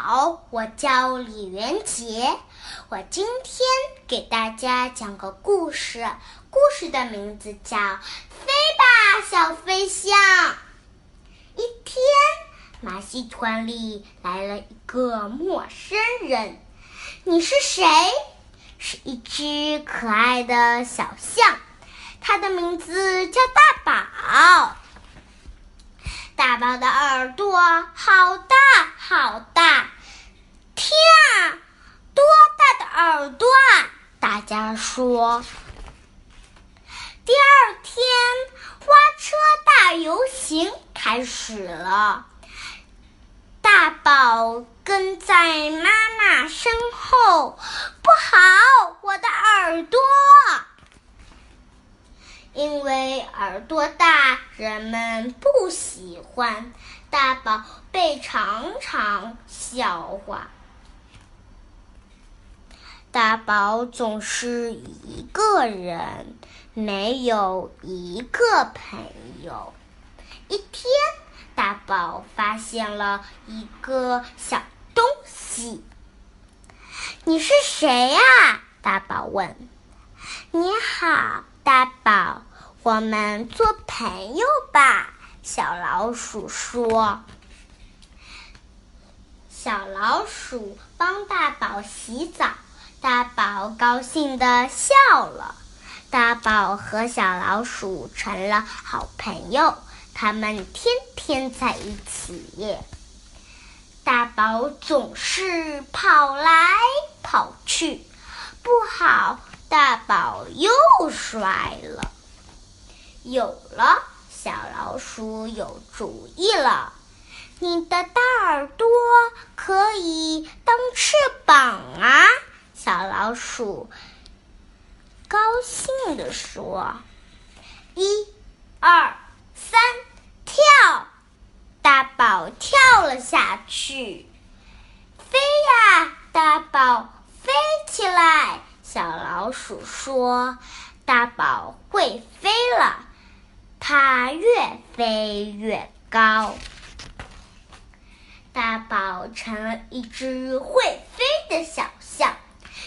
好，我叫李元杰，我今天给大家讲个故事，故事的名字叫《飞吧，小飞象》。一天，马戏团里来了一个陌生人，你是谁？是一只可爱的小象，它的名字叫大宝。宝的耳朵好大好大，天啊，多大的耳朵啊！大家说。第二天，花车大游行开始了，大宝跟在妈妈身后，不好，我的耳朵。因为耳朵大，人们不喜欢大宝被常常笑话。大宝总是一个人，没有一个朋友。一天，大宝发现了一个小东西。“你是谁呀？”大宝问。“你好，大宝。”我们做朋友吧，小老鼠说。小老鼠帮大宝洗澡，大宝高兴的笑了。大宝和小老鼠成了好朋友，他们天天在一起。大宝总是跑来跑去，不好，大宝又摔了。有了，小老鼠有主意了。你的大耳朵可以当翅膀啊！小老鼠高兴地说：“一、二、三，跳！”大宝跳了下去。飞呀，大宝，飞起来！小老鼠说：“大宝会飞了。”它越飞越高，大宝成了一只会飞的小象。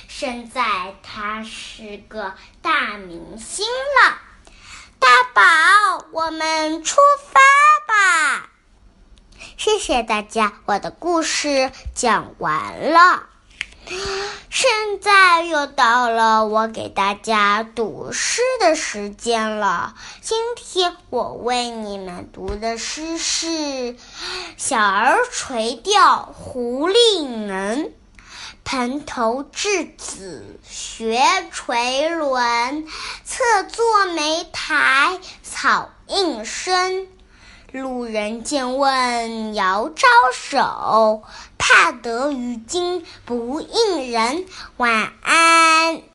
现在它是个大明星了。大宝，我们出发吧！谢谢大家，我的故事讲完了。现在又到了我给大家读诗的时间了。今天我为你们读的诗是《小儿垂钓胡令能》：蓬头稚子学垂纶，侧坐莓苔草映身。路人见问遥招手，怕得鱼惊不应人。晚安。